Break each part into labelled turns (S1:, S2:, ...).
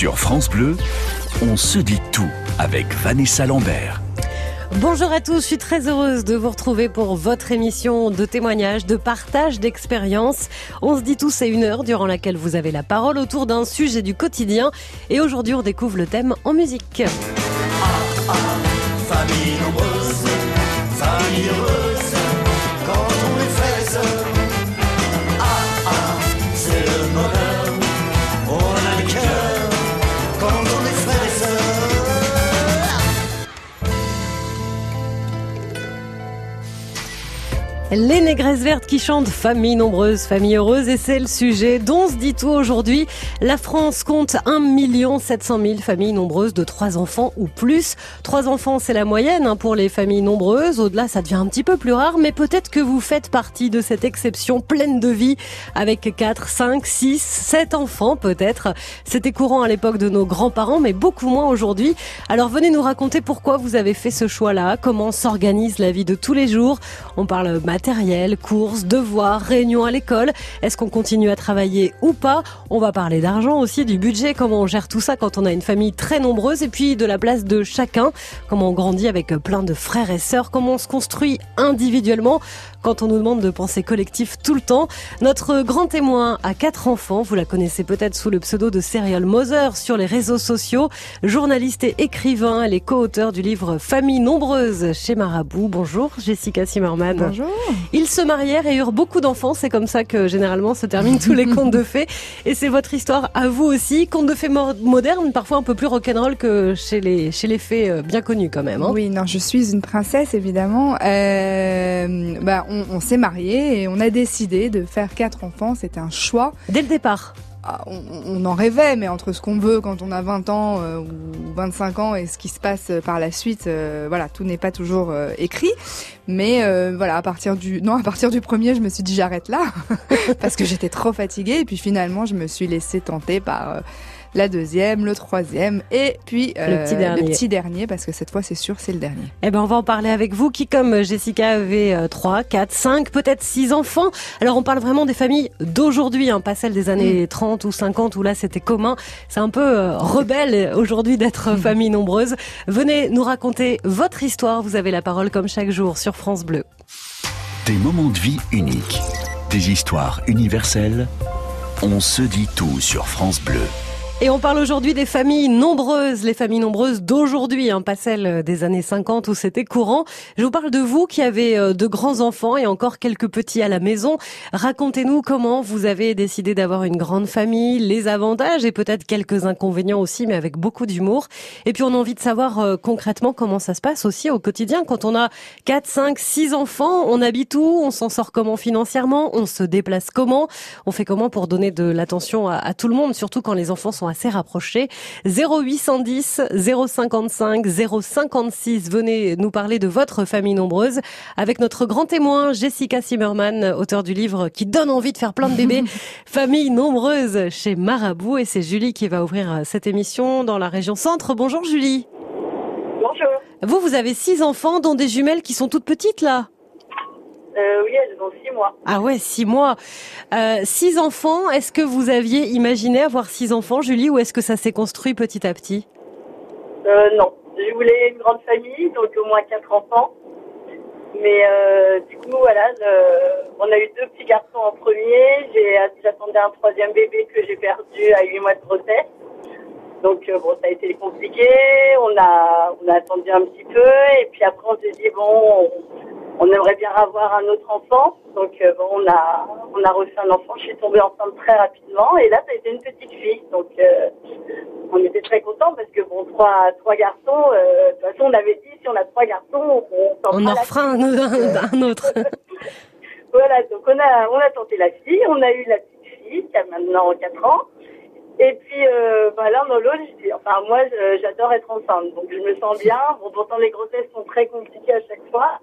S1: Sur France Bleu, on se dit tout avec Vanessa Lambert.
S2: Bonjour à tous, je suis très heureuse de vous retrouver pour votre émission de témoignages, de partage d'expériences. On se dit tous c'est une heure durant laquelle vous avez la parole autour d'un sujet du quotidien. Et aujourd'hui on découvre le thème en musique.
S3: famille nombreuse, famille heureuse,
S2: Les négresses vertes qui chantent famille nombreuse, famille heureuse et c'est le sujet dont se dit tout aujourd'hui. La France compte 1 700 000 familles nombreuses de trois enfants ou plus. Trois enfants c'est la moyenne hein, pour les familles nombreuses. Au-delà ça devient un petit peu plus rare mais peut-être que vous faites partie de cette exception pleine de vie avec 4, 5, 6, 7 enfants peut-être. C'était courant à l'époque de nos grands-parents mais beaucoup moins aujourd'hui. Alors venez nous raconter pourquoi vous avez fait ce choix-là, comment s'organise la vie de tous les jours. On parle matériel, courses, devoirs, réunions à l'école. Est-ce qu'on continue à travailler ou pas? On va parler d'argent aussi, du budget, comment on gère tout ça quand on a une famille très nombreuse et puis de la place de chacun, comment on grandit avec plein de frères et sœurs, comment on se construit individuellement quand on nous demande de penser collectif tout le temps. Notre grand témoin a quatre enfants, vous la connaissez peut-être sous le pseudo de Serial Moser sur les réseaux sociaux, journaliste et écrivain, elle est co-auteur du livre Famille nombreuse chez Marabout. Bonjour Jessica Zimmerman.
S4: Bonjour.
S2: Ils se marièrent et eurent beaucoup d'enfants. C'est comme ça que généralement se terminent tous les contes de fées. Et c'est votre histoire à vous aussi. Contes de fées mo- modernes, parfois un peu plus rock'n'roll que chez les, chez les fées euh, bien connues quand même. hein.
S4: Oui, non, je suis une princesse évidemment. Euh, bah, on, on s'est mariés et on a décidé de faire quatre enfants. C'était un choix.
S2: Dès le départ.
S4: Ah, on, on en rêvait, mais entre ce qu'on veut quand on a 20 ans euh, ou 25 ans et ce qui se passe par la suite, euh, voilà, tout n'est pas toujours euh, écrit. Mais euh, voilà, à partir du non, à partir du premier, je me suis dit j'arrête là parce que j'étais trop fatiguée. Et puis finalement, je me suis laissée tenter par euh, la deuxième, le troisième et puis euh,
S2: petit dernier.
S4: petit dernier parce que cette fois, c'est sûr, c'est le dernier.
S2: Eh ben, on va en parler avec vous qui, comme Jessica, avait euh, 3, 4, 5, peut-être 6 enfants. Alors, on parle vraiment des familles d'aujourd'hui, hein, pas celles des années 30 ou 50 où là, c'était commun. C'est un peu euh, rebelle aujourd'hui d'être famille nombreuse. Venez nous raconter votre histoire. Vous avez la parole comme chaque jour sur France Bleu.
S1: Des moments de vie uniques, des histoires universelles. On se dit tout sur France Bleu.
S2: Et on parle aujourd'hui des familles nombreuses, les familles nombreuses d'aujourd'hui, hein, pas celles des années 50 où c'était courant. Je vous parle de vous qui avez euh, de grands enfants et encore quelques petits à la maison. Racontez-nous comment vous avez décidé d'avoir une grande famille, les avantages et peut-être quelques inconvénients aussi, mais avec beaucoup d'humour. Et puis on a envie de savoir euh, concrètement comment ça se passe aussi au quotidien quand on a 4, 5, 6 enfants, on habite où, on s'en sort comment financièrement, on se déplace comment, on fait comment pour donner de l'attention à, à tout le monde, surtout quand les enfants sont assez rapprochés. 0810 055 056, venez nous parler de votre famille nombreuse avec notre grand témoin Jessica Zimmerman, auteur du livre qui donne envie de faire plein de bébés, famille nombreuse chez Marabout et c'est Julie qui va ouvrir euh, cette émission dans la région centre. Bonjour Julie.
S5: Bonjour.
S2: Vous, vous avez six enfants, dont des jumelles qui sont toutes petites là.
S5: Euh, oui, elles ont six mois.
S2: Ah ouais, six mois. Euh, six enfants, est-ce que vous aviez imaginé avoir six enfants, Julie, ou est-ce que ça s'est construit petit à petit?
S5: Euh, non, je voulais une grande famille, donc au moins quatre enfants. Mais du coup, voilà, on a eu deux petits garçons en premier. J'attendais un troisième bébé que j'ai perdu à huit mois de grossesse. Donc bon, ça a été compliqué. On a on a attendu un petit peu et puis après on s'est dit bon, on, on aimerait bien avoir un autre enfant. Donc euh, bon, on a on a reçu un enfant. Je suis tombée enceinte très rapidement et là ça a été une petite fille. Donc euh, on était très contents parce que bon, trois trois garçons. euh, de toute façon, on avait dit si on a trois garçons, on s'en
S2: On
S5: fera
S2: en
S5: la
S2: refera un, autre.
S5: voilà, donc on a, on a tenté la fille, on a eu la petite fille qui a maintenant 4 ans. Et puis, euh, bah, l'un dans l'autre, je dis- enfin, moi, j'adore être enceinte, donc je me sens bien. Bon, pourtant, les grossesses sont très compliquées à chaque fois,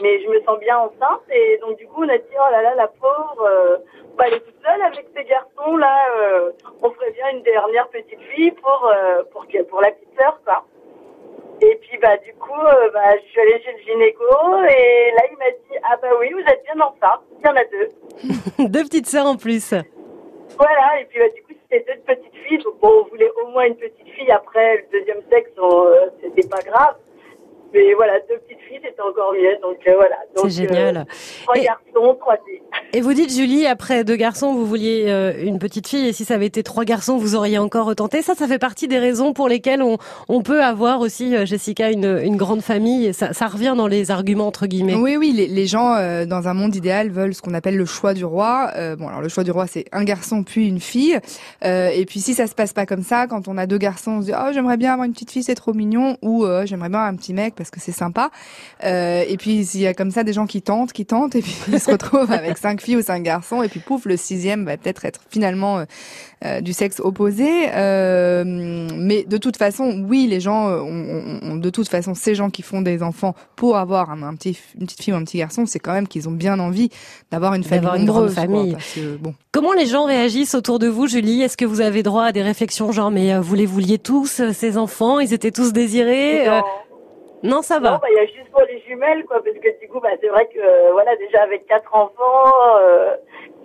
S5: mais je me sens bien enceinte. Et donc, du coup, on a dit, oh là là, la pauvre, euh, bah, elle est toute seule avec ces garçons, là, euh, on ferait bien une dernière petite fille pour, euh, pour, pour la petite sœur, quoi. Et puis bah du coup, euh, bah, je suis allée chez le gynéco et là il m'a dit ah bah oui vous êtes bien enceinte, il y en a deux.
S2: Deux petites sœurs en plus.
S5: Voilà et puis bah, du coup c'était deux petites filles donc bon on voulait au moins une petite fille. Après, le deuxième sexe, on, c'était pas grave. Mais voilà, deux petites filles, c'était encore mieux. Donc euh, voilà. Donc,
S2: C'est génial.
S5: euh, trois
S2: Et-
S5: garçons, trois filles.
S2: Et vous dites, Julie, après deux garçons, vous vouliez euh, une petite fille, et si ça avait été trois garçons, vous auriez encore retenté. Ça, ça fait partie des raisons pour lesquelles on, on peut avoir aussi, euh, Jessica, une, une grande famille. Et ça, ça revient dans les arguments, entre guillemets.
S4: Oui, oui, les, les gens euh, dans un monde idéal veulent ce qu'on appelle le choix du roi. Euh, bon, alors le choix du roi, c'est un garçon puis une fille. Euh, et puis si ça se passe pas comme ça, quand on a deux garçons, on se dit oh j'aimerais bien avoir une petite fille, c'est trop mignon, ou euh, j'aimerais bien un petit mec parce que c'est sympa. Euh, et puis il y a comme ça des gens qui tentent, qui tentent, et puis ils se retrouvent avec cinq filles ou cinq garçons, et puis pouf, le sixième va peut-être être finalement euh, euh, du sexe opposé. Euh, mais de toute façon, oui, les gens euh, ont, ont- ont- de toute façon ces gens qui font des enfants pour avoir un, un petit, une petite fille ou un petit garçon, c'est quand même qu'ils ont bien envie d'avoir une famille
S2: D'avoir une grande
S4: quoi,
S2: famille.
S4: parce que, bon.
S2: Comment les gens réagissent autour de vous, Julie? Est-ce que vous avez droit à des réflexions genre, mais euh, vous les vouliez tous, ces enfants? Ils étaient tous désirés
S5: Non.
S2: Non, ça
S5: Non,
S2: va.
S5: bah, il y a juste pour les jumelles, quoi, parce que du coup, bah, c'est vrai que, euh, voilà, déjà avec quatre enfants, euh,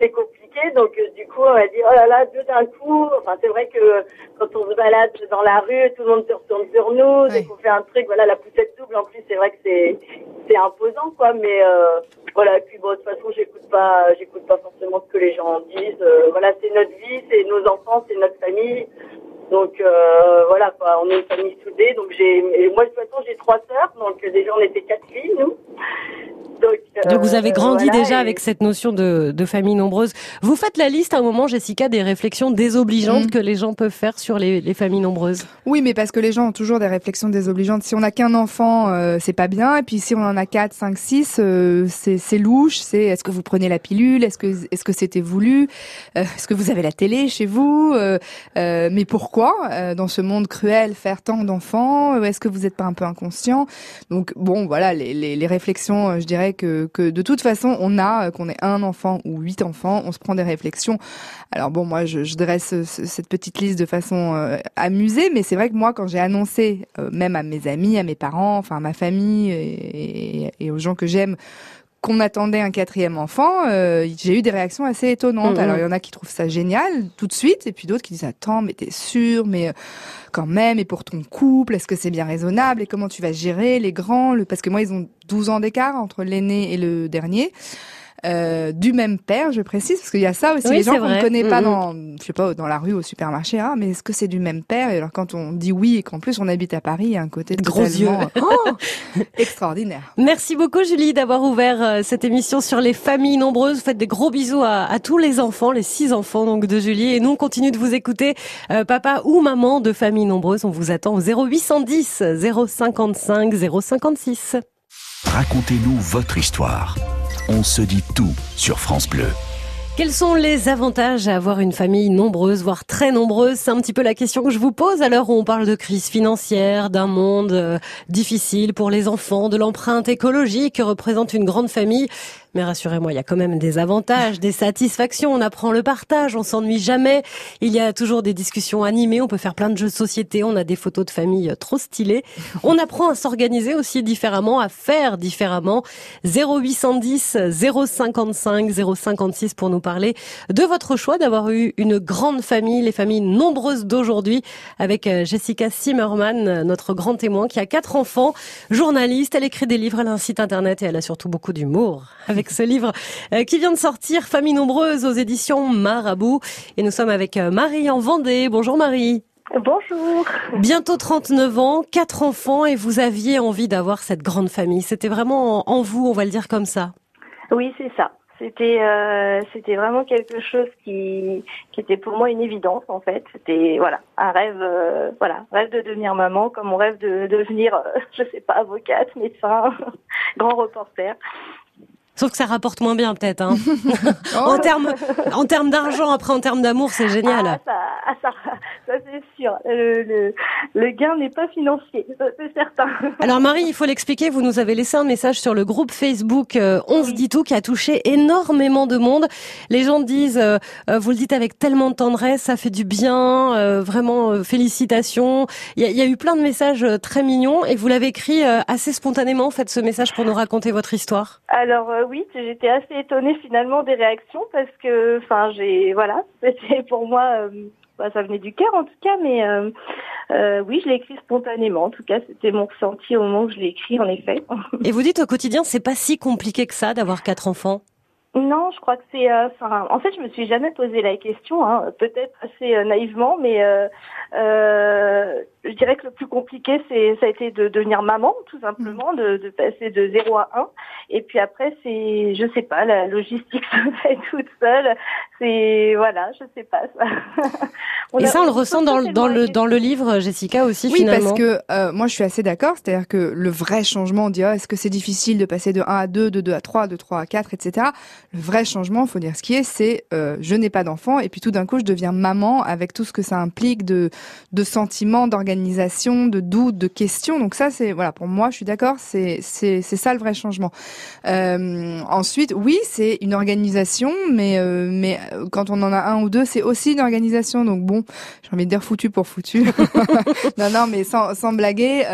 S5: c'est compliqué, donc euh, du coup, on a dit, oh là là, deux d'un coup. Enfin, c'est vrai que quand on se balade dans la rue, tout le monde se retourne sur nous, dès
S4: Ouais.
S5: qu'on fait un truc, voilà, la poussette double, en plus, c'est vrai que c'est, c'est imposant, quoi, mais voilà, et puis bon, de toute façon, j'écoute pas, j'écoute pas forcément ce que les gens disent. Voilà, c'est notre vie, c'est nos enfants, c'est notre famille. Donc euh, voilà, on est une famille soudée. Donc j'ai, moi de toute façon j'ai trois sœurs, donc déjà on était quatre filles nous. Donc, euh,
S2: Donc vous avez grandi
S5: voilà,
S2: déjà
S5: et-
S2: avec cette notion de, de famille nombreuse. Vous faites la liste à un moment, Jessica, des réflexions désobligeantes
S4: Mm.
S2: que les gens peuvent faire sur les, les familles nombreuses?
S4: Oui, mais parce que les gens ont toujours des réflexions désobligeantes. Si on n'a qu'un enfant, euh, c'est pas bien. Et puis si on en a quatre, cinq, six, euh, c'est louche. C'est est-ce que vous prenez la pilule? Est-ce que est-ce que c'était voulu? Euh, Est-ce que vous avez la télé chez vous? Euh, euh, Mais pourquoi euh, dans ce monde cruel faire tant d'enfants? Euh, Est-ce que vous n'êtes pas un peu inconscient? Donc bon, voilà, les, les, les réflexions. euh, Je dirais que de toute façon, on a euh, qu'on ait un enfant ou huit enfants, on se prend des réflexions. Alors bon, moi, je, dresse ce- cette petite liste de façon euh, amusée, mais c'est vrai que moi, quand j'ai annoncé, euh, même à mes amis, à mes parents, enfin à ma famille et aux gens que j'aime, qu'on attendait un quatrième enfant, euh, j'ai eu des réactions assez étonnantes.
S2: Mhm.
S4: Alors il y en a qui trouvent ça génial tout de suite, et puis d'autres qui disent attends, mais t'es sûr, mais euh, quand même, et pour ton couple, est-ce que c'est bien raisonnable, et comment tu vas gérer les grands, le... parce que moi ils ont 12 ans d'écart entre l'aîné et le dernier. Euh, du même père, je précise, parce qu'il y a ça aussi,
S2: Oui,
S4: les gens qu'on ne connaît pas
S2: Mhm.
S4: dans, je sais pas, dans la rue, au supermarché, ah, mais est-ce que c'est du même père? Et alors quand on dit oui et qu'en plus on habite à Paris, il y a un côté
S2: Gros
S4: totalement oh, extraordinaire.
S2: Merci beaucoup, Julie, d'avoir ouvert euh, cette émission sur les familles nombreuses. Vous faites des gros bisous à, à tous les enfants, les six enfants donc de Julie. Et nous, on continue de vous écouter, euh, papa ou maman de familles nombreuses. On vous attend au 0810 055 056.
S1: Racontez-nous votre histoire. On se dit tout sur France Bleu.
S2: Quels sont les avantages à avoir une famille nombreuse, voire très nombreuse? C'est un petit peu la question que je vous pose à l'heure où on parle de crise financière, d'un monde euh, difficile pour les enfants, de l'empreinte écologique que représente une grande famille. Mais rassurez-moi, il y a quand même des avantages, des satisfactions. On apprend le partage, on s'ennuie jamais. Il y a toujours des discussions animées. On peut faire plein de jeux de société. On a des photos de famille euh, trop stylées. On apprend à s'organiser aussi différemment, à faire différemment. 0810 055 056 pour nous parler de votre choix d'avoir eu une grande famille, les familles nombreuses d'aujourd'hui, avec euh, Jessica Zimmerman, notre grand témoin, qui a quatre enfants, journaliste. Elle écrit des livres, elle a un site internet et elle a surtout beaucoup d'humour. Avec ce livre euh, qui vient de sortir, Famille nombreuse aux éditions Marabout. Et nous sommes avec euh, Marie en Vendée. Bonjour Marie.
S5: Bonjour.
S2: Bientôt 39 ans, quatre enfants et vous aviez envie d'avoir cette grande famille. C'était vraiment en vous, on va le dire comme ça.
S6: Oui, c'est ça. C'était euh, c'était vraiment quelque chose qui qui était pour moi une évidence en fait. C'était voilà un rêve euh, voilà rêve de devenir maman comme on rêve de devenir euh, je sais pas avocate, médecin, grand reporter.
S2: Sauf que ça rapporte moins bien peut-être. Hein.
S4: Oh,
S2: en termes en termes d'argent, après en termes d'amour, c'est génial.
S6: Ah, ça, ah, ça, ça c'est sûr. Le, le, le gain n'est pas financier, c'est certain.
S2: Alors Marie, il faut l'expliquer, vous nous avez laissé un message sur le groupe Facebook euh, On se dit tout qui a touché énormément de monde. Les gens disent, euh, euh, vous le dites avec tellement de tendresse, ça fait du bien, euh, vraiment euh, félicitations. Il y, a, il y a eu plein de messages euh, très mignons et vous l'avez écrit euh, assez spontanément, en fait, ce message pour nous raconter votre histoire.
S6: Alors oui, j'étais assez étonnée finalement des réactions parce que, enfin, j'ai, voilà, c'était pour moi, euh, Bah, ça venait du cœur en tout cas, mais euh, euh, oui, je l'ai écrit spontanément. En tout cas, c'était mon ressenti au moment où je l'ai écrit, en effet.
S2: Et vous dites au quotidien, c'est pas si compliqué que ça d'avoir quatre enfants?
S6: Non, je crois que c'est. euh, en fait, je me suis jamais posé la question, hein, peut-être assez euh, naïvement, mais euh, dirais que le plus compliqué, c'est ça a été de devenir maman, tout simplement, de, de passer de 0 à 1. Et puis après, c'est, je sais pas, la logistique se fait toute seule. C'est voilà, je sais pas. Ça. On
S2: Et
S6: a-
S2: ça, on le
S6: se
S2: ressent dans, dans le dans le livre, Jessica aussi
S4: Oui,
S2: finalement.
S4: parce que euh, moi je suis assez d'accord, c'est-à-dire que le vrai changement, on dit ah, est-ce que c'est difficile de passer de 1 à 2, de 2 à 3, de 3 à 4, etc. Le vrai changement, faut dire ce qui est, c'est euh, je n'ai pas d'enfant et puis tout d'un coup je deviens maman avec tout ce que ça implique de de sentiments, d'organisation, de doutes, de questions. Donc ça c'est voilà pour moi je suis d'accord, c'est c'est ça le vrai changement. Euh, ensuite oui c'est une organisation, mais euh, mais euh, quand on en a un ou deux c'est aussi une organisation. Donc bon j'ai envie de dire foutu pour foutu. non, non, mais sans, sans blaguer,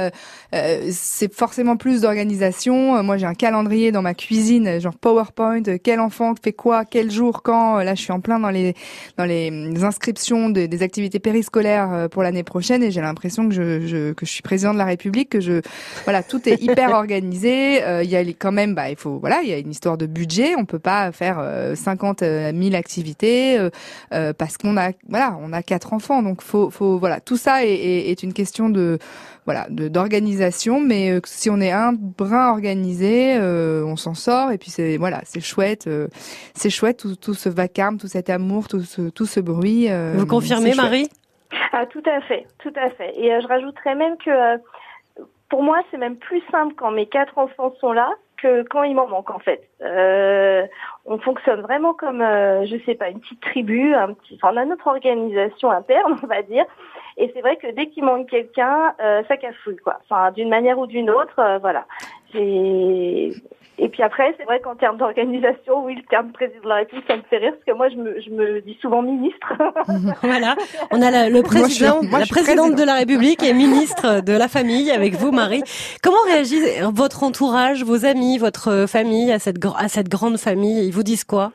S4: c'est forcément plus d'organisation. Moi, j'ai un calendrier dans ma cuisine, genre PowerPoint. Quel enfant fait quoi, quel jour, quand. Là, je suis en plein dans les dans les inscriptions des, activités périscolaires pour l'année prochaine, et j'ai l'impression que je, je que je suis président de la République, que je voilà, tout est hyper organisé. Euh, Il y a les- quand même, bah, il faut voilà, il y a une histoire de budget. On peut pas faire euh, 50 000 activités euh, euh, parce qu'on a voilà, on a quatre enfants, donc faut faut voilà, tout ça est, est, est une question de voilà de d'organisation, mais euh, si on est un brin organisé, euh, on s'en sort et puis c'est voilà, c'est chouette, euh, c'est chouette tout, tout ce vacarme, tout cet amour, tout ce tout ce bruit. euh,
S2: Vous confirmez. Marie?
S6: Ah, tout à fait, tout à fait. Et euh, je rajouterais même que euh, pour moi, c'est même plus simple quand mes quatre enfants sont là que quand il m'en manque en fait. Euh, on fonctionne vraiment comme, euh, je sais pas, une petite tribu, un petit, enfin, on a notre organisation interne, on va dire. Et c'est vrai que dès qu'il manque quelqu'un, euh, ça cafouille quoi. Enfin, d'une manière ou d'une autre, euh, voilà. Et puis après, c'est vrai qu'en termes d'organisation, oui, le terme président de la République, ça me fait rire parce que moi, je me, je me dis souvent ministre.
S2: Voilà, on a la, le
S4: Moi, je suis-
S2: président,
S4: moi,
S2: la présidente
S4: président.
S2: de la République et ministre de la famille avec vous, Marie. Comment réagit votre entourage, vos amis, votre famille à cette à cette grande famille? Ils vous disent quoi?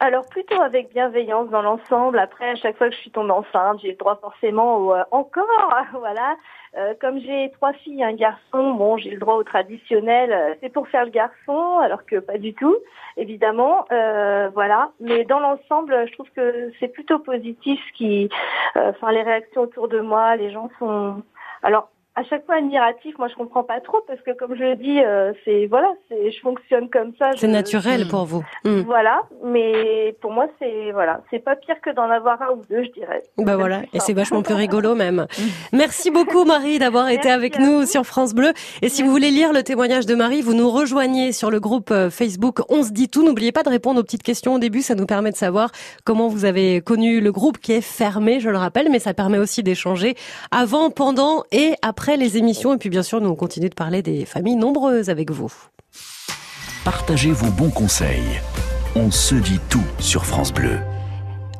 S6: Alors plutôt avec bienveillance dans l'ensemble. Après, à chaque fois que je suis tombée enceinte, j'ai le droit forcément au euh, encore, voilà. Euh, comme j'ai trois filles et un garçon, bon, j'ai le droit au traditionnel. euh, c'est pour faire le garçon, alors que pas du tout, évidemment. Euh, voilà. Mais dans l'ensemble, je trouve que c'est plutôt positif. Ce qui, euh, enfin, les réactions autour de moi, les gens sont. Alors à chaque fois admiratif. Moi, je comprends pas trop parce que, comme je le dis, euh, c'est voilà, c'est je fonctionne comme ça.
S2: C'est
S6: je-
S2: naturel
S4: Hmm.
S2: pour vous. Hmm.
S6: voilà, mais pour moi c'est voilà, c'est pas pire que d'en avoir un ou deux, je dirais.
S2: Bah voilà, et c'est vachement plus rigolo même. Merci beaucoup Marie d'avoir été avec nous
S6: vous.
S2: sur France Bleu. Et si vous voulez lire le témoignage de Marie, vous nous rejoignez sur le groupe euh, Facebook On se dit tout. N'oubliez pas de répondre aux petites questions au début, ça nous permet de savoir comment vous avez connu le groupe qui est fermé, je le rappelle, mais ça permet aussi d'échanger avant, pendant et après les émissions. Et puis bien sûr, nous on de parler des familles nombreuses avec vous.
S1: Partagez vos bons conseils. On se dit tout sur France Bleu.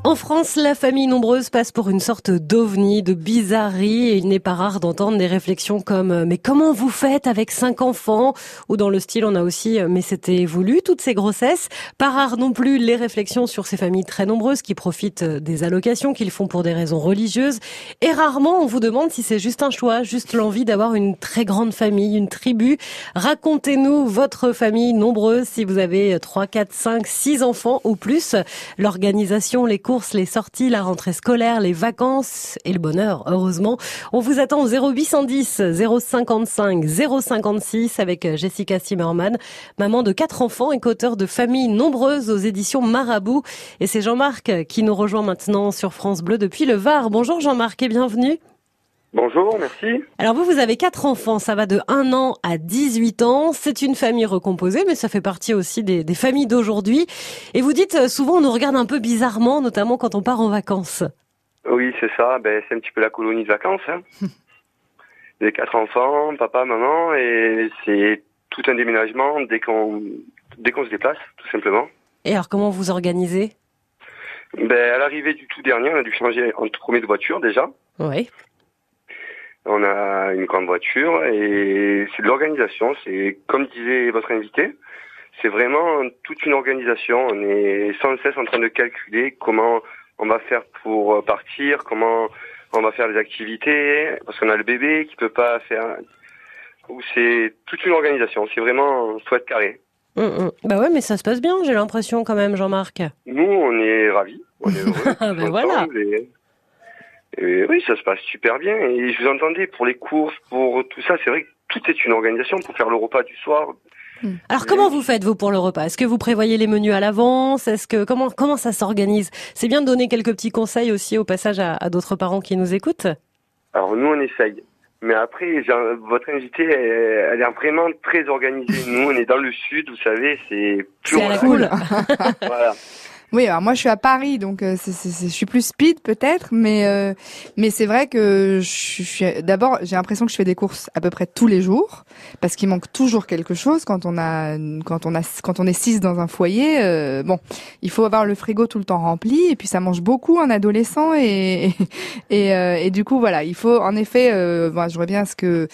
S2: En France, la famille nombreuse passe pour une sorte d'ovni, de bizarrerie, et il n'est pas rare d'entendre des réflexions comme euh, mais comment vous faites avec cinq enfants? Ou dans le style on a aussi euh, mais c'était voulu toutes ces grossesses. Pas rare non plus les réflexions sur ces familles très nombreuses qui profitent euh, des allocations qu'ils font pour des raisons religieuses et rarement on vous demande si c'est juste un choix, juste l'envie d'avoir une très grande famille, une tribu. Racontez-nous votre famille nombreuse si vous avez 3, 4, 5, 6 enfants ou plus. L'organisation, les les sorties, la rentrée scolaire, les vacances et le bonheur, heureusement. On vous attend au 0810 055 056 avec Jessica Zimmerman, maman de quatre enfants et qu'auteur de familles nombreuses aux éditions Marabout. Et c'est Jean-Marc qui nous rejoint maintenant sur France Bleu depuis le Var. Bonjour Jean-Marc et bienvenue.
S7: Bonjour, merci.
S2: Alors vous, vous avez quatre enfants, ça va de 1 an à 18 ans. C'est une famille recomposée, mais ça fait partie aussi des, des familles d'aujourd'hui. Et vous dites, euh, souvent on nous regarde un peu bizarrement, notamment quand on part en vacances.
S7: Oui, c'est ça. Ben, c'est un petit peu la colonie de vacances. Hein. J'ai quatre enfants, papa, maman, et c'est tout un déménagement dès qu'on dès qu'on se déplace, tout simplement.
S2: Et alors comment vous organisez?
S7: Ben, à l'arrivée du tout dernier, on a dû changer entre premier de voiture déjà.
S2: Oui.
S7: On a une grande voiture et c'est de l'organisation. C'est comme disait votre invité, c'est vraiment toute une organisation. On est sans cesse en train de calculer comment on va faire pour euh, partir, comment on va faire les activités, parce qu'on a le bébé qui peut pas faire. Ou c'est toute une organisation. C'est vraiment faut être carré.
S2: Hum. Bah ouais, mais ça se passe bien, j'ai l'impression quand même, Jean-Marc.
S7: Nous, on est ravis, on est heureux.
S2: Ah, ben voilà.
S7: et- oui, ça se passe super bien. Et je vous entendais pour les courses, pour tout ça. C'est vrai que tout est une organisation pour faire le repas du soir.
S2: Alors comment vous faites vous pour le repas? Est-ce que vous prévoyez les menus à l'avance? Est-ce que comment comment ça s'organise? C'est bien de donner quelques petits conseils aussi au passage à, à d'autres parents qui nous écoutent.
S7: Alors nous, on essaye. Mais après, votre invitée, elle, elle est vraiment très organisée. Nous, on est dans le sud, vous savez, c'est plus
S2: C'est cool.
S7: Voilà.
S4: Oui, alors moi je suis à Paris, donc euh, c'est, c'est- c'est- je suis plus speed peut-être, mais euh, mais c'est vrai que je je d'abord j'ai l'impression que je fais des courses à peu près tous les jours parce qu'il manque toujours quelque chose quand on a quand on a quand on est six dans un foyer. euh, bon, il faut avoir le frigo tout le temps rempli et puis ça mange beaucoup un adolescent et et, euh, et du coup voilà, il faut en effet, euh, moi je reviens à ce que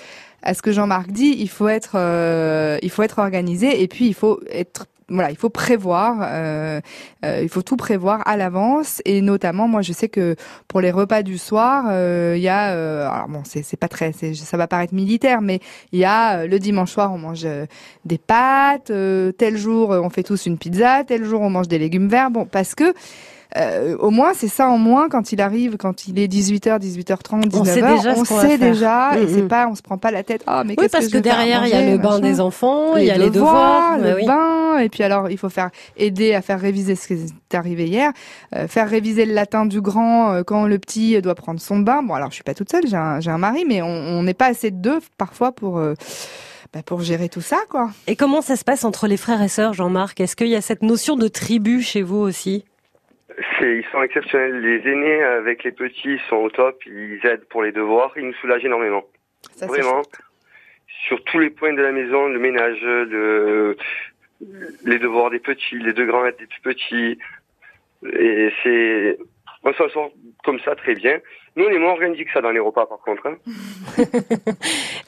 S4: à ce que Jean-Marc dit, il faut être euh, il faut être organisé et puis il faut être voilà, il faut prévoir, euh, euh, il faut tout prévoir à l'avance. Et notamment, moi, je sais que pour les repas du soir, euh, il y a, euh, alors bon, c'est pas très, ça va paraître militaire, mais il y a euh, le dimanche soir, on mange des pâtes, tel jour on fait tous une pizza, tel jour on mange des légumes verts, bon, parce que euh, au moins c'est ça en moins quand il arrive, quand il est 18h, 18h30, 19h,
S2: On sait déjà
S4: on sait déjà et
S2: Mm,
S4: c'est
S2: mm.
S4: pas, on se prend pas la tête. Ah mais
S2: Oui,
S4: qu'est-ce
S2: parce
S4: que,
S2: derrière il y a le bain des enfants, il y a les
S4: devoirs, le
S2: oui.
S4: bain, et puis alors il faut faire aider à faire réviser ce qui est arrivé hier, euh, faire réviser le latin du grand euh, quand le petit doit prendre son bain. Bon alors je suis pas toute seule, j'ai un, j'ai un mari, mais on n'est pas assez de deux parfois pour euh, bah, pour gérer tout ça quoi.
S2: Et comment ça se passe entre les frères et sœurs, Jean-Marc? Est-ce qu'il y a cette notion de tribu chez vous aussi?
S7: Ils sont exceptionnels. Les aînés avec les petits sont au top. Ils aident pour les devoirs. Ils nous soulagent énormément.
S4: Ça,
S7: Vraiment. Sur tous les points de la maison, le ménage, le, les devoirs des petits, les deux grands aident des plus petits. Et c'est, on s'en sort comme ça très bien. Nous, on est moins organisés que ça dans les repas, par contre. hein.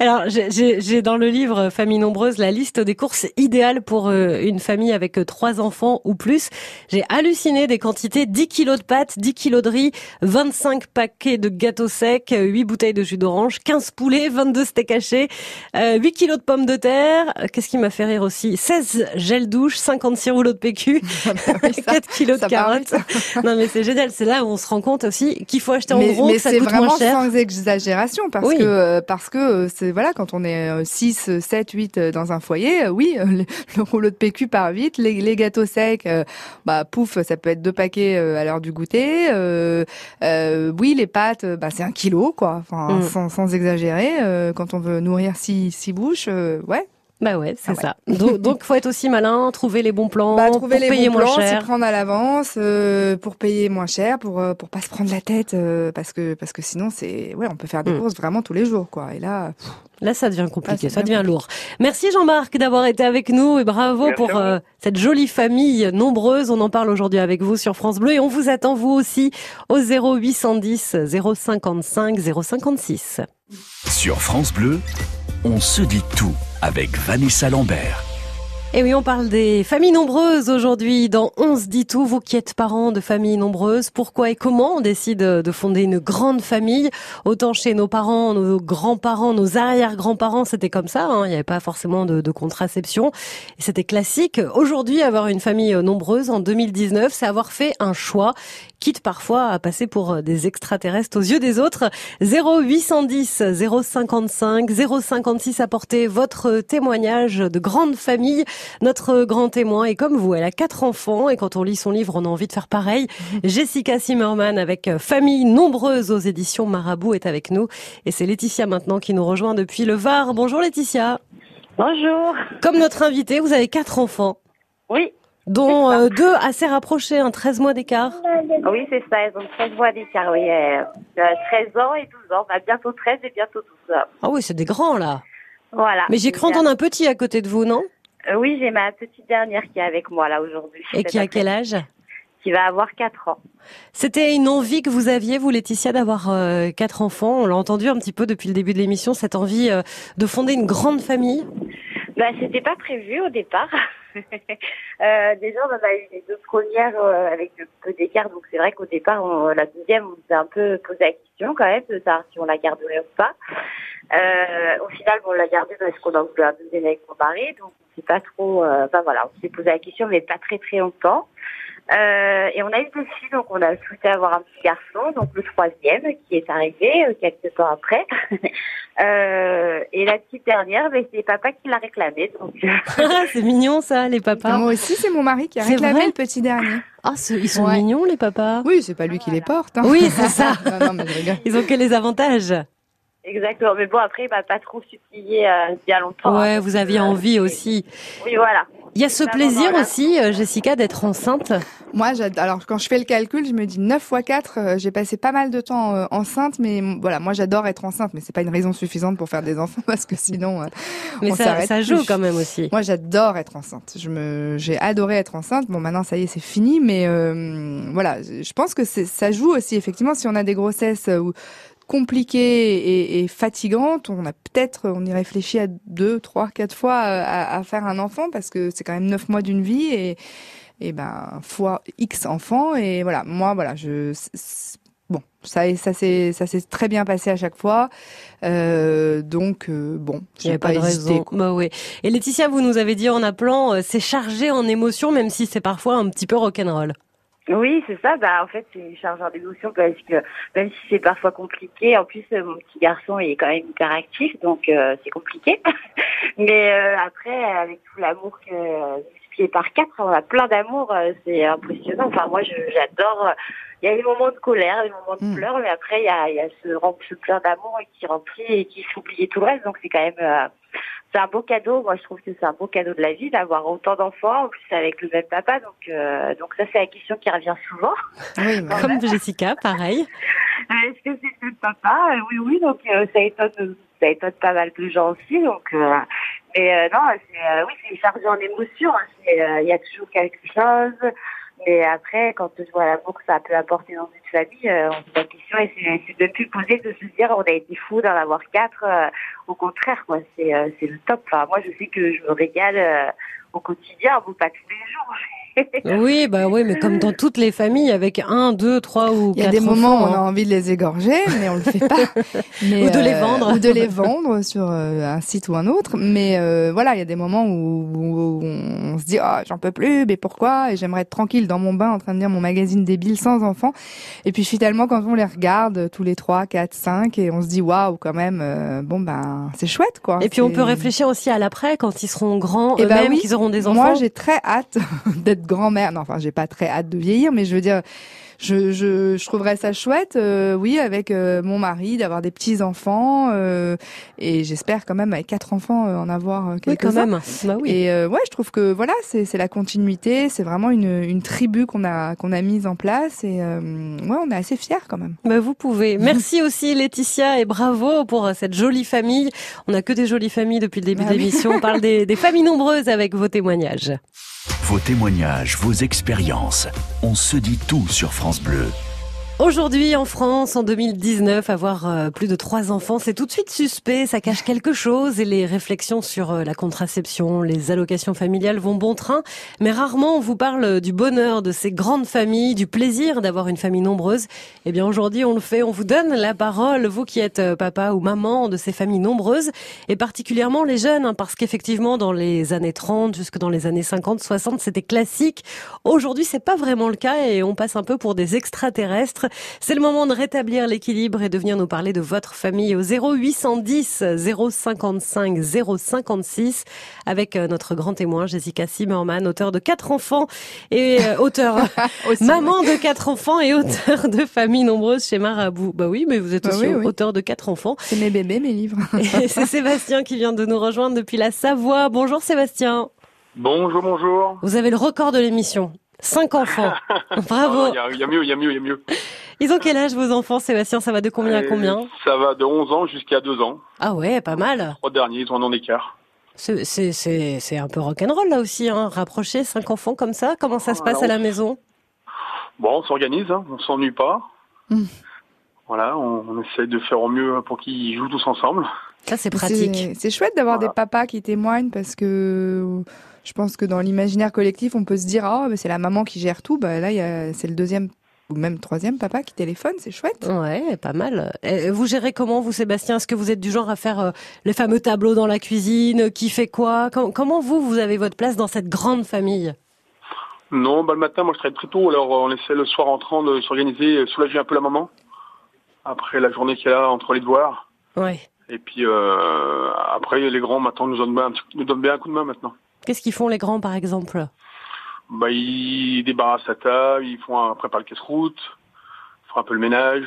S2: Alors, j'ai- j'ai j'ai dans le livre Famille nombreuse la liste des courses idéales pour euh, une famille avec euh, trois enfants ou plus. J'ai halluciné des quantités 10 kilos de pâtes, 10 kilos de riz, 25 paquets de gâteaux secs, euh, 8 bouteilles de jus d'orange, 15 poulets, 22 steaks hachés, euh, 8 kilos de pommes de terre. Euh, Qu'est-ce qui m'a fait rire aussi? 16 gels douche, 56 rouleaux de PQ,
S4: Oui, ça-
S2: 4 kilos de carottes. non mais c'est génial, c'est là où on se rend compte aussi qu'il faut acheter en
S4: mais,
S2: gros,
S4: mais
S2: ça
S4: c'est vraiment sans exagération parce
S2: Oui.
S4: que euh, parce que euh, c'est voilà quand on est 6 7 8 dans un foyer euh, oui le, le rouleau de PQ part vite les, les gâteaux secs bah pouf ça peut être deux paquets à l'heure du goûter euh, euh, oui les pâtes bah c'est un kilo quoi enfin
S2: Mm.
S4: sans, sans exagérer euh, quand on veut nourrir six six bouches euh, ouais
S2: Bah ouais, c'est
S4: Ah ouais.
S2: ça. Donc, donc faut être aussi malin, trouver les bons plans,
S4: bah,
S2: pour
S4: trouver les
S2: payer
S4: bons
S2: moins
S4: plans, s'y
S2: cher.
S4: prendre à l'avance euh, pour payer moins cher, pour euh, pour pas se prendre la tête, euh, parce que parce que sinon c'est ouais on peut faire des
S2: Mm.
S4: courses vraiment tous les jours quoi. Et là
S2: Là, ça devient compliqué,
S4: Ah, ça
S2: ça
S4: devient
S2: lourd. Merci Jean-Marc d'avoir été avec nous et bravo
S7: Merci
S2: pour euh, cette jolie famille nombreuse. On en parle aujourd'hui avec vous sur France Bleu et on vous attend vous aussi au 0810 055 056.
S1: Sur France Bleu, on se dit tout avec Vanessa Lambert.
S2: Et oui, on parle des familles nombreuses aujourd'hui dans On se dit tout. Vous qui êtes parents de familles nombreuses, pourquoi et comment on décide de fonder une grande famille? Autant chez nos parents, nos grands-parents, nos arrière-grands-parents, c'était comme ça. hein. Il n'y avait pas forcément de, contraception. C'était classique. Aujourd'hui, avoir une famille nombreuse en 2019, c'est avoir fait un choix, quitte parfois à passer pour des extraterrestres aux yeux des autres. 0810 055 056, apportez votre témoignage de grande famille. Notre grand témoin est comme vous, elle a quatre enfants et quand on lit son livre, on a envie de faire pareil. Jessica Zimmerman avec Famille nombreuse aux éditions Marabout est avec nous et c'est Laetitia maintenant qui nous rejoint depuis le Var. Bonjour Laetitia.
S6: Bonjour.
S2: Comme notre invité, vous avez quatre enfants,
S6: Oui,
S2: dont euh, deux assez rapprochés, un 13 mois d'écart.
S6: oui, c'est ça. Ils ont 13 mois d'écart. Oui, euh, euh, 13 ans et 12 ans. Bah, bientôt 13 et bientôt 12 ans.
S2: Ah oui, c'est des grands là.
S6: Voilà.
S2: Mais j'ai cru entendre un petit à côté de vous, non?
S6: Euh, oui, j'ai ma petite dernière qui est avec moi là aujourd'hui.
S2: Et qui a quel âge?
S6: Qui va avoir 4 ans.
S2: C'était une envie que vous aviez, vous Laetitia, d'avoir euh, quatre enfants. On l'a entendu un petit peu depuis le début de l'émission, cette envie euh, de fonder une grande famille.
S6: Bah, c'était pas prévu au départ.
S8: Euh, déjà, on a eu les deux premières euh, avec peu d'écart, donc c'est vrai qu'au départ, on- la deuxième, on s'est un peu posé la question quand même de savoir si on la garderait ou pas. Euh, au final, bon, on l'a gardée parce qu'on a voulu un deuxième avec mari, donc on s'est pas trop, euh, enfin voilà, on s'est posé la question, mais pas très très longtemps. Euh, et on a eu deux filles, donc on a souhaité avoir un petit garçon, donc le troisième qui est arrivé euh, quelques temps après. Euh, et la petite dernière, ben, c'est papa qui l'a réclamé, donc euh,
S2: Ah, c'est mignon ça, les papas.
S4: Moi aussi, c'est mon mari qui a réclamé le petit dernier.
S2: Ah, ce- ils sont
S4: Ouais.
S2: mignons les papas.
S4: Oui, c'est pas lui qui les porte. hein.
S2: Oui, c'est ça.
S4: non, non, mais je rigole.
S2: Ils ont que les avantages.
S8: exactement. Mais bon, après, il m'a pas trop supplié euh, bien longtemps.
S2: Ouais,
S8: hein,
S2: vous
S8: parce
S2: aviez
S8: euh,
S2: envie aussi.
S8: Oui, voilà.
S2: Il y a ce
S8: Vraiment,
S2: plaisir aussi, euh, Jessica, d'être enceinte.
S4: Moi, alors quand je fais le calcul, je me dis 9 fois 4, euh, j'ai passé pas mal de temps euh, enceinte, mais voilà, moi j'adore être enceinte, mais c'est pas une raison suffisante pour faire des enfants parce que sinon, euh,
S2: Mais
S4: On
S2: ça, ça joue
S4: plus.
S2: quand même aussi.
S4: moi j'adore être enceinte. Je me, j'ai adoré être enceinte. Bon, maintenant ça y est, c'est fini, mais euh, voilà, je pense que ça joue aussi effectivement si on a des grossesses où- compliquées et, et fatigantes, on a peut-être, on y réfléchit à deux, trois, quatre fois euh, à, à faire un enfant parce que c'est quand même neuf mois d'une vie et et ben fois X enfants et voilà moi voilà je bon ça ça s'est ça s'est très bien passé à chaque fois euh, donc euh, bon j'ai
S2: pas, de
S4: hésité,
S2: raison. Bah oui. Et Laetitia, vous nous avez dit en appelant, euh, c'est chargé en émotions, même si c'est parfois un petit peu rock'n'roll.
S8: Oui, c'est ça. Bah, en fait, c'est une charge d'émotion parce que même si c'est parfois compliqué, en plus, euh, mon petit garçon il est quand même hyper actif, donc euh, c'est compliqué. Mais euh, après, avec tout l'amour que euh, multiplié par quatre, on a plein d'amour, euh, c'est impressionnant. Enfin, moi, j'adore. euh, Il y a des moments de colère, des moments de
S4: Mm.
S8: pleurs, mais après, il y a, il y a ce, ce plein d'amour qui remplit et qui fait oublier tout le reste. Donc, c'est quand même euh, c'est un beau cadeau. Moi, je trouve que c'est un beau cadeau de la vie d'avoir autant d'enfants, en plus avec le même papa. Donc, euh, donc ça, c'est la question qui revient souvent.
S4: oui mais-
S2: Comme Jessica, pareil.
S8: Euh, Est-ce que c'est le papa? Euh, Oui, oui. Donc, euh, ça étonne, ça étonne pas mal de gens aussi. Donc, euh, mais euh, non, c'est euh, oui, c'est chargé en émotions. hein. Il y a toujours quelque chose. Mais après, quand je vois l'amour que ça peut apporter dans une famille, euh, on se pose la question et c'est, de plus poser de se dire on a été fou d'en avoir quatre. euh, au contraire, quoi. C'est, euh, c'est le top. Enfin, moi, je sais que je me régale euh, au quotidien, bon, pas tous les jours.
S2: Oui, bah oui, mais comme dans toutes les familles, avec un, deux, trois ou
S4: il y a
S2: quatre
S4: des moments où on a
S2: hein.
S4: envie de les égorger, mais on le fait pas. Mais,
S2: Ou de les vendre.
S4: Ou de les vendre sur euh, un site ou un autre. Mais euh, voilà, il y a des moments où, où on se dit ah j'en peux plus, mais pourquoi? Et j'aimerais être tranquille dans mon bain en train de lire mon magazine débile sans enfants. Et puis finalement, quand on les regarde euh, tous les trois, quatre, cinq, et on se dit waouh quand même, euh, bon ben c'est chouette quoi.
S2: Et puis on peut réfléchir aussi à l'après, quand ils seront grands
S4: Eh ben
S2: eux-mêmes,
S4: oui.
S2: qu'ils auront des enfants.
S4: Moi, j'ai très hâte d'être grand-mère. Non, enfin, j'ai pas très hâte de vieillir, mais je veux dire, je, je, je trouverais ça chouette, euh, oui, avec euh, mon mari, d'avoir des petits enfants, euh, et j'espère quand même avec quatre enfants euh, en avoir euh,
S2: oui,
S4: quelques
S2: quand même. Bah oui.
S4: Et euh, ouais, je trouve que voilà, c'est c'est la continuité, c'est vraiment une, une tribu qu'on a qu'on a mise en place, et euh, ouais, on est assez fiers quand même.
S2: Bah, vous pouvez. Merci aussi Laetitia et bravo pour cette jolie famille. On n'a que des jolies familles depuis le début
S4: Bah
S2: de
S4: oui.
S2: l'émission. On parle des, des familles nombreuses avec vos témoignages.
S1: Vos témoignages, vos expériences. On se dit tout sur France Bleu.
S2: Aujourd'hui en France, en 2019, avoir euh, plus de trois enfants, c'est tout de suite suspect, ça cache quelque chose et les réflexions sur euh, la contraception, les allocations familiales vont bon train, mais rarement on vous parle du bonheur de ces grandes familles, du plaisir d'avoir une famille nombreuse. Eh bien aujourd'hui on le fait, on vous donne la parole, vous qui êtes euh, papa ou maman de ces familles nombreuses, et particulièrement les jeunes, hein, parce qu'effectivement dans les années 30 jusque dans les années 50, 60, c'était classique. Aujourd'hui c'est pas vraiment le cas et on passe un peu pour des extraterrestres. C'est le moment de rétablir l'équilibre et de venir nous parler de votre famille au 0810 055 056 avec euh, notre grand témoin Jessica Zimmerman, auteur de quatre enfants et euh, auteur
S4: Aussi,
S2: maman de quatre enfants et auteur de famille nombreuse chez Marabout. Bah oui, mais vous êtes
S4: Bah
S2: aussi
S4: oui, oui.
S2: auteur de quatre enfants.
S4: C'est mes bébés, mes livres.
S2: Et c'est Sébastien qui vient de nous rejoindre depuis la Savoie. Bonjour Sébastien.
S9: Bonjour, bonjour.
S2: Vous avez le record de l'émission. Cinq enfants. Bravo.
S9: Il y, a- il y a mieux, il y a mieux, il y a mieux.
S2: Ils ont quel âge vos enfants, Sébastien? Ça va de combien à
S9: Euh,
S2: combien?
S9: Ça va de 11 ans jusqu'à 2 ans.
S2: Ah ouais, pas mal.
S9: Trois derniers, ils ont un an d'écart.
S2: C'est c'est c'est c'est un peu rock'n'roll là aussi, hein. Rapprocher cinq enfants comme ça. Comment ça se
S9: Ah,
S2: passe à la maison?
S9: Bon, on s'organise, hein, on s'ennuie pas.
S4: Mm.
S9: Voilà, on, on essaie de faire au mieux pour qu'ils jouent tous ensemble.
S2: Ça, c'est
S4: C'est-
S2: pratique.
S4: C'est chouette d'avoir
S9: Voilà.
S4: des papas qui témoignent parce que je pense que dans l'imaginaire collectif, on peut se dire ah mais c'est la maman qui gère tout. Bah là, c'est le deuxième ou même troisième papa qui téléphone. C'est chouette.
S2: Ouais, pas mal. Et vous gérez comment, vous, Sébastien? Est-ce que vous êtes du genre à faire euh, les fameux tableaux dans la cuisine? Qui fait quoi? Com- Comment vous, vous avez votre place dans cette grande famille?
S9: Non, bah, le matin, moi je travaille très tôt, alors euh, on essaie le soir en train de s'organiser, euh, soulager un peu la maman. Après la journée qu'il y a entre les devoirs.
S2: Ouais.
S9: Et puis euh, après, les grands maintenant nous donnent, bien, un petit- nous donnent bien un coup de main maintenant.
S2: Qu'est-ce qu'ils font les grands, par exemple?
S9: Bah, ils débarrassent la table, ils font un, préparent le casse-route, font un peu le ménage,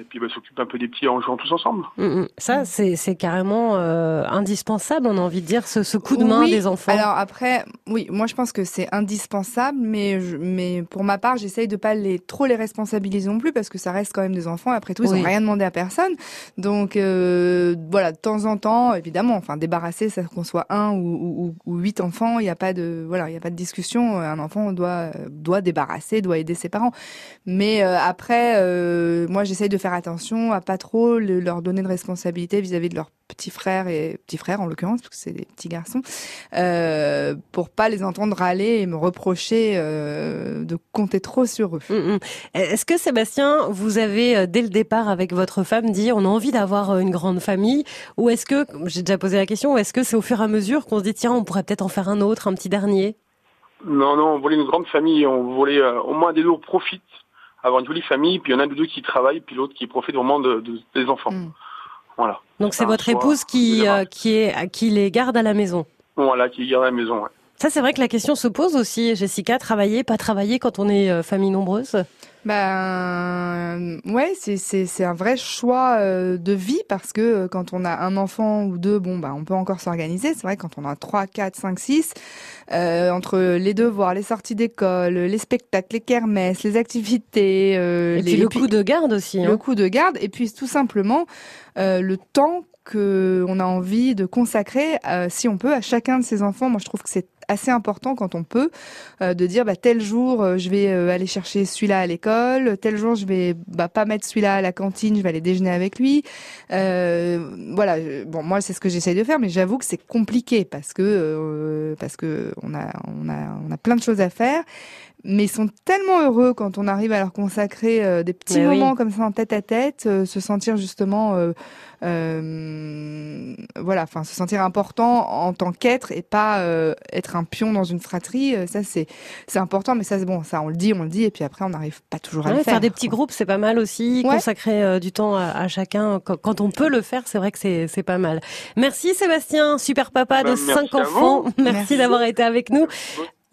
S9: et puis bah, ils s'occupent un peu des petits en jouant tous ensemble.
S2: Mm, mm. Ça, c'est carrément euh, indispensable, on a envie de dire, ce, ce coup de main
S4: Oui,
S2: des enfants.
S4: Alors après, oui, moi je pense que c'est indispensable, mais je- mais pour ma part, j'essaye de pas les trop les responsabiliser non plus parce que ça reste quand même des enfants. Après tout, ils
S2: Oui.
S4: ont rien demandé à personne, donc euh, voilà, de temps en temps, évidemment, enfin débarrasser, ça qu'on soit un ou, ou, ou huit enfants, il n'y a pas de voilà, il y a pas de discussion. Un enfant doit doit débarrasser, doit aider ses parents. Mais euh, après, euh, moi j'essaye de faire attention à pas trop le- leur donner de responsabilité vis-à-vis de leurs petits frères et petits frères en l'occurrence, parce que c'est des petits garçons euh, pour pas les entendre râler et me reprocher euh, de compter trop sur eux.
S2: Mm, mm. Est-ce que Sébastien, vous avez euh, dès le départ avec votre femme dit on a envie d'avoir euh, une grande famille ou est-ce que j'ai déjà posé la question ou est-ce que c'est au fur et à mesure qu'on se dit tiens on pourrait peut-être en faire un autre, un petit dernier?
S9: Non, non, on voulait une grande famille, on voulait euh, au moins des deux profitent, avoir une jolie famille, puis il y en a un de deux qui travaille, puis l'autre qui profite vraiment de, de- des enfants.
S4: Mm.
S9: Voilà.
S2: Donc c'est votre
S9: choix
S2: épouse qui euh, qui est qui les garde à la maison.
S9: Voilà, qui garde à la maison. ouais.
S2: Ça c'est vrai que la question se pose aussi Jessica, travailler pas travailler quand on est euh, famille nombreuse?
S4: Ben ouais, c'est c'est c'est un vrai choix euh, de vie parce que euh, quand on a un enfant ou deux, bon bah on peut encore s'organiser. C'est vrai quand on a trois, quatre, cinq, six, euh, entre les devoirs, les sorties d'école, les spectacles, les kermesses, les activités, euh,
S2: et
S4: les,
S2: puis le coup de garde aussi hein.
S4: le coup de garde et puis tout simplement euh, le temps que on a envie de consacrer si on peut à chacun de ses enfants moi je trouve que c'est assez important quand on peut euh, de dire bah tel jour euh, je vais euh, aller chercher celui-là à l'école tel jour je vais bah, pas mettre celui-là à la cantine je vais aller déjeuner avec lui. Euh, voilà bon moi c'est ce que j'essaye de faire mais j'avoue que c'est compliqué parce que euh, parce que on a on a on a plein de choses à faire mais ils sont tellement heureux quand on arrive à leur consacrer euh, des petits
S2: Mais oui.
S4: moments comme ça en tête à tête, euh, se sentir justement, euh, euh, voilà, enfin se sentir important en tant qu'être et pas euh, être un pion dans une fratrie. euh, ça c'est c'est important, mais ça c'est bon, ça on le dit, on le dit, et puis après on n'arrive pas toujours à
S2: Ouais,
S4: le faire.
S2: des petits
S4: quoi.
S2: groupes, c'est pas mal aussi.
S4: Ouais.
S2: Consacrer euh, du temps à, à chacun quand, quand on peut le faire, c'est vrai que c'est c'est pas mal. Merci Sébastien, super papa
S9: Bah,
S2: de cinq enfants. Merci. d'avoir été avec nous.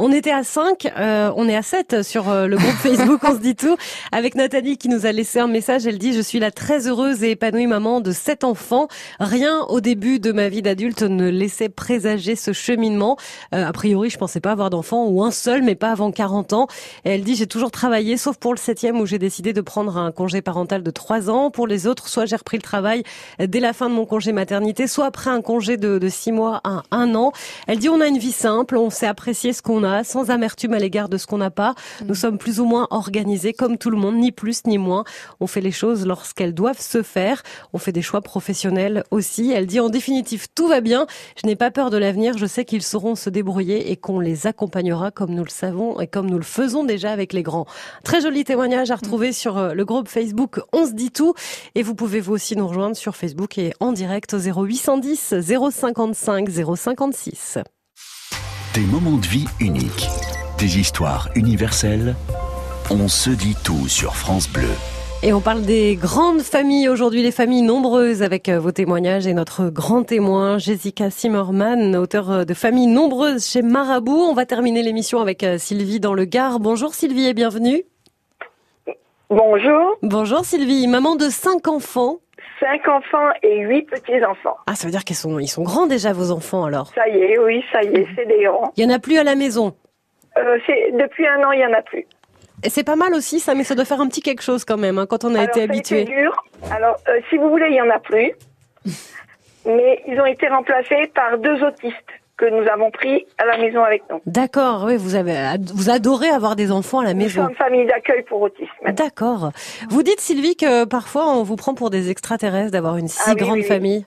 S2: On était à 5, on est à 7 sur euh, le groupe Facebook On se dit tout, avec Nathalie qui nous a laissé un message. Elle dit « Je suis la très heureuse et épanouie maman de sept enfants. Rien au début de ma vie d'adulte ne laissait présager ce cheminement. Euh, a priori, je pensais pas avoir d'enfants, ou un seul, mais pas avant 40 ans. Elle dit « J'ai toujours travaillé, sauf pour le septième où j'ai décidé de prendre un congé parental de trois ans. Pour les autres, soit j'ai repris le travail dès la fin de mon congé maternité, soit après un congé de, de six mois à un an. Elle dit on a une vie simple, on sait apprécier ce qu'on a, sans amertume à l'égard de ce qu'on n'a pas. Nous sommes plus ou moins organisés comme tout le monde, ni plus ni moins. On fait les choses lorsqu'elles doivent se faire. On fait des choix professionnels aussi. Elle dit en définitive tout va bien. Je n'ai pas peur de l'avenir. Je sais qu'ils sauront se débrouiller et qu'on les accompagnera comme nous le savons et comme nous le faisons déjà avec les grands. Très joli témoignage à retrouver sur euh, le groupe Facebook On se dit tout. Et vous pouvez vous aussi nous rejoindre sur Facebook et en direct au 0810 055 056.
S1: Des moments de vie uniques. Des histoires universelles. On se dit tout sur France Bleu.
S2: Et on parle des grandes familles aujourd'hui, les familles nombreuses avec euh, vos témoignages et notre grand témoin Jessica Zimmerman, auteur euh, de Familles nombreuses chez Marabout. On va terminer l'émission avec euh, Sylvie dans le Gard. Bonjour Sylvie et bienvenue.
S10: Bonjour,
S2: Bonjour Sylvie, maman de cinq enfants.
S10: Cinq enfants et huit petits-enfants.
S2: Ah, ça veut dire qu'ils sont, ils sont grands déjà vos enfants alors.
S10: Ça y est, oui, ça y est, c'est des grands.
S2: Il y en a plus à la maison?
S10: Euh, depuis un an, il y en a plus.
S2: C'est pas mal aussi ça, mais ça doit faire un petit quelque chose quand même hein, quand on a
S10: Alors,
S2: été habitué.
S10: dur. Alors, euh, si vous voulez, il y en a plus. Mais ils ont été remplacés par deux autistes que nous avons pris à la maison avec nous.
S2: D'accord, oui, vous avez, vous adorez avoir des enfants à la
S10: Nous
S2: maison.
S10: sommes famille d'accueil pour autisme.
S2: D'accord. Vous dites Sylvie que parfois on vous prend pour des extraterrestres d'avoir une si
S10: Ah oui,
S2: grande
S10: oui,
S2: famille.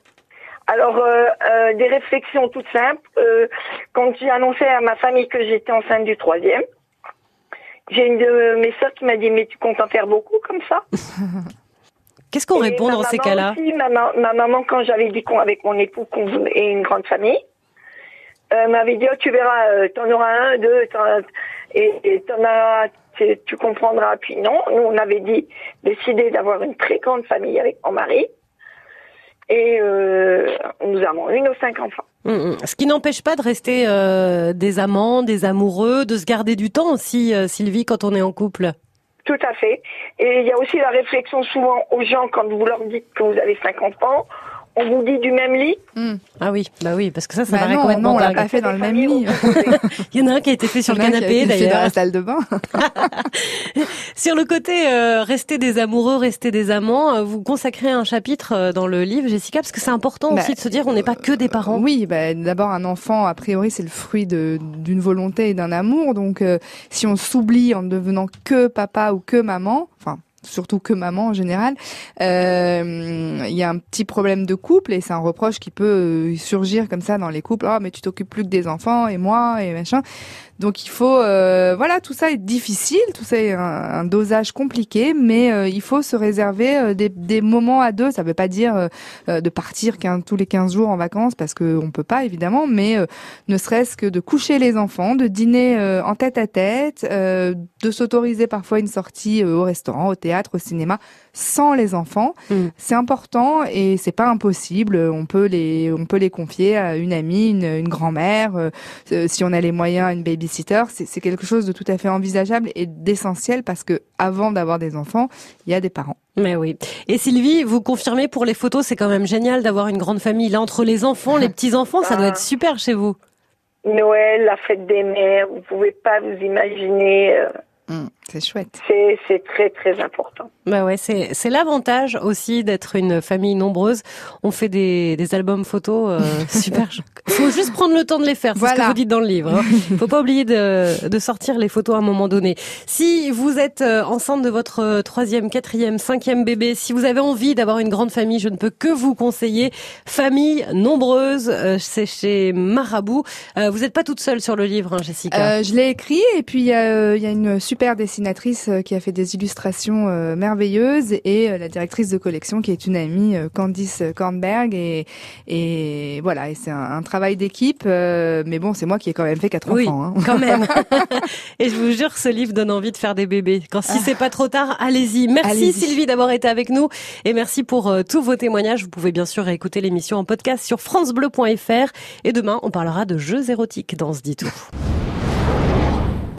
S10: Alors, euh, euh, des réflexions toutes simples. Euh, quand j'ai annoncé à ma famille que j'étais enceinte du troisième, j'ai une de mes sœurs qui m'a dit, mais tu comptes en faire beaucoup comme ça?
S2: Qu'est-ce qu'on répond dans ces cas-là?
S10: ma- ma maman, quand j'avais dit qu'on avec mon époux qu'on voulait une grande famille, euh, m'avait dit oh, tu verras, euh, t'en auras un, deux, t'en- et et t'en as, tu, comprendras. Puis non, nous on avait dit décidé d'avoir une très grande famille avec mon mari, et euh, nous avons eu nos cinq enfants.
S2: Hum, hum. Ce qui n'empêche pas de rester euh, des amants, des amoureux, de se garder du temps aussi, Sylvie, quand on est en couple.
S10: Tout à fait. Et il y a aussi la réflexion souvent aux gens quand vous leur dites que vous avez cinq enfants, on vous dit du même lit.
S4: Hmm.
S2: Ah oui, bah oui, parce que ça, ça
S4: Bah
S2: paraît
S4: non,
S2: complètement
S4: non, on l'a pas fait dans le même lit.
S2: Il y en a un qui a été fait sur le
S4: Il y en a un qui a
S2: canapé
S4: été fait dans
S2: d'ailleurs.
S4: la salle de bain.
S2: Sur le côté euh, rester des amoureux, rester des amants, euh, vous consacrez un chapitre euh, dans le livre, Jessica, parce que c'est important
S4: Bah,
S2: aussi de se dire on n'est pas que des parents.
S4: Oui, bah, d'abord un enfant, a priori, c'est le fruit de- d'une volonté et d'un amour. Donc, euh, si on s'oublie en ne devenant que papa ou que maman, enfin surtout que maman en général, euh, il y a un petit problème de couple et c'est un reproche qui peut euh, surgir comme ça dans les couples. Oh, mais tu t'occupes plus que des enfants et moi et machin. Donc il faut, euh, voilà, tout ça est difficile, tout ça est un, dosage compliqué, mais euh, il faut se réserver euh, des, moments à deux. Ça veut pas dire de partir tous les 15 jours en vacances parce que on peut pas évidemment, mais ne serait-ce que de coucher les enfants, de dîner en tête à tête, de s'autoriser parfois une sortie au restaurant, au théâtre, au cinéma sans les enfants.
S2: Mm.
S4: C'est important et c'est pas impossible. On peut les on peut les confier à une amie, une, une grand-mère, euh, euh, si on a les moyens, une babysitter. C'est quelque chose de tout à fait envisageable et d'essentiel parce que avant d'avoir des enfants, il y a des parents.
S2: Mais oui. Et Sylvie, vous confirmez pour les photos, c'est quand même génial d'avoir une grande famille. Là, entre les enfants, les petits-enfants, ça doit être super chez vous.
S10: Noël, la fête des mères, vous pouvez pas vous imaginer. euh,
S4: c'est chouette.
S10: c'est c'est très très important.
S2: Bah ouais, c'est c'est l'avantage aussi d'être une famille nombreuse. On fait des, des albums photos euh, super. Faut juste prendre le temps de les faire. C'est ce que
S4: Voilà.
S2: vous dites dans le livre. Hein. Faut pas oublier de, de sortir les photos à un moment donné. Si vous êtes euh, enceinte de votre euh, troisième, quatrième, cinquième bébé, si vous avez envie d'avoir une grande famille, je ne peux que vous conseiller famille nombreuse. euh, c'est chez Marabout. Euh, vous n'êtes pas toute seule sur le livre, hein, Jessica.
S4: Euh, je l'ai écrit et puis il y, a, euh, il y a une super dessinatrice euh, qui a fait des illustrations euh, merveilleuses et euh, la directrice de collection qui est une amie, Candice Kornberg et, et voilà et c'est un, un travail d'équipe mais bon c'est moi qui ai quand même fait quatre
S2: Oui,
S4: enfants. hein.
S2: quand même. Et je vous jure, ce livre donne envie de faire des bébés. Quand si c'est pas trop tard, allez-y. Merci. Sylvie d'avoir été avec nous et merci pour tous vos témoignages. Vous pouvez bien sûr écouter l'émission en podcast sur francebleu.fr et demain on parlera de jeux érotiques dans ce dit tout.